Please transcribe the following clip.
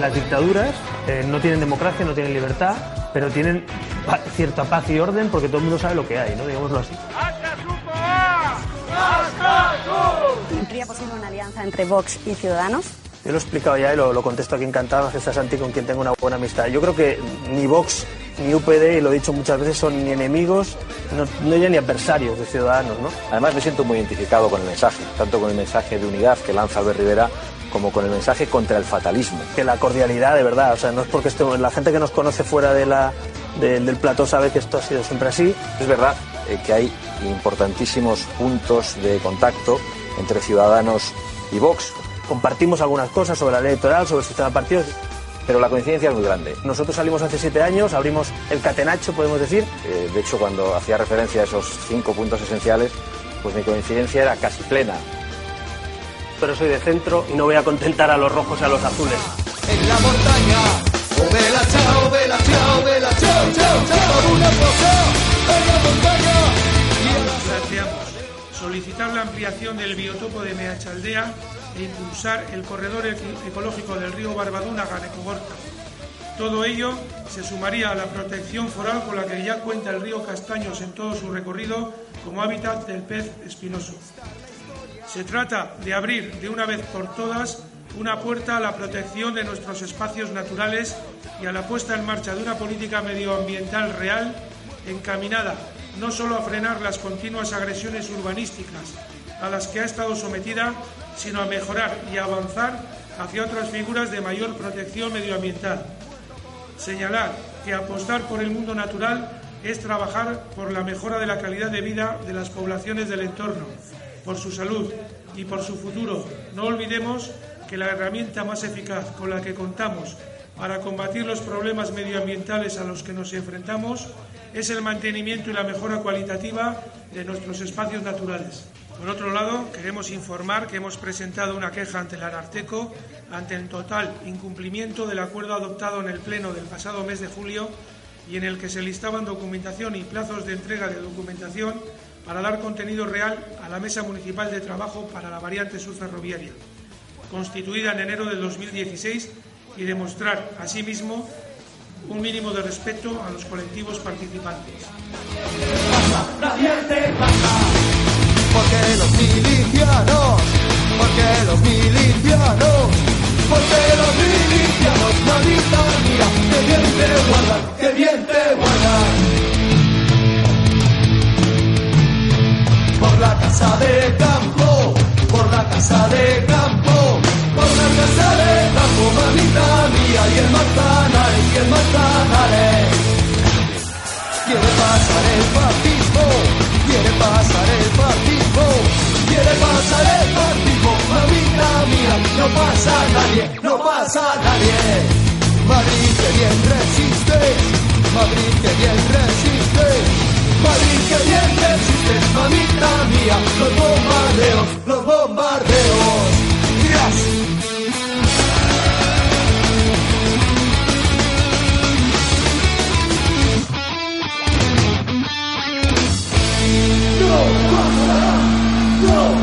Las dictaduras eh, no tienen democracia, no tienen libertad, pero tienen pa- cierta paz y orden porque todo el mundo sabe lo que hay, ¿no? Digámoslo así. ¿Sería posible una alianza entre Vox y Ciudadanos? Yo lo he explicado ya y lo, lo contesto aquí encantado, está Santi con quien tengo una buena amistad. Yo creo que ni Vox ni UPD, y lo he dicho muchas veces, son ni enemigos, no, no ya ni adversarios de Ciudadanos, ¿no? Además me siento muy identificado con el mensaje, tanto con el mensaje de unidad que lanza Albert Rivera como con el mensaje contra el fatalismo. Que la cordialidad, de verdad, o sea, no es porque la gente que nos conoce fuera de la, de- del plató sabe que esto ha sido siempre así. Es verdad eh, que hay importantísimos puntos de contacto entre Ciudadanos y Vox, Compartimos algunas cosas sobre la ley electoral, sobre el sistema de partidos. pero la coincidencia es muy grande. Nosotros salimos hace siete años, abrimos el catenacho, podemos decir, Eh, de hecho, cuando hacía referencia a esos cinco puntos esenciales, pues mi coincidencia era casi plena. Pero soy de centro y no voy a contentar a los rojos y a los azules. En la montaña, oh vela chao, vela chao, vela chao, chao, chao, una cosa en la montaña. Planteamos solicitar la ampliación del biotopo de Meachaldea e impulsar el corredor ecológico del río Barbaduna a Ganecogorta. Todo ello se sumaría a la protección foral con la que ya cuenta el río Castaños en todo su recorrido como hábitat del pez espinoso. Se trata de abrir de una vez por todas una puerta a la protección de nuestros espacios naturales y a la puesta en marcha de una política medioambiental real encaminada no solo a frenar las continuas agresiones urbanísticas a las que ha estado sometida, sino a mejorar y avanzar hacia otras figuras de mayor protección medioambiental. Señalar que apostar por el mundo natural es trabajar por la mejora de la calidad de vida de las poblaciones del entorno, por su salud y por su futuro. No olvidemos que la herramienta más eficaz con la que contamos para combatir los problemas medioambientales a los que nos enfrentamos es el mantenimiento y la mejora cualitativa de nuestros espacios naturales. Por otro lado, queremos informar que hemos presentado una queja ante el Ararteco ante el total incumplimiento del acuerdo adoptado en el Pleno del pasado mes de julio y en el que se listaban documentación y plazos de entrega de documentación para dar contenido real a la Mesa Municipal de Trabajo para la variante sur ferroviaria, constituida en enero del 2016, y demostrar, asimismo, un mínimo de respeto a los colectivos participantes. Porque los milicianos, porque los milicianos, porque los casa de campo, por la casa de campo, por la casa de campo, mamita mía, y el manzanares, y el manzanares. Quiere pasar el fascismo, quiere pasar el fascismo, quiere pasar el fascismo, mamita mía, no pasa nadie, no pasa nadie. Madrid que bien resiste, Madrid que bien resiste, los bombardeos, los bombardeos. Yes. No pasará, no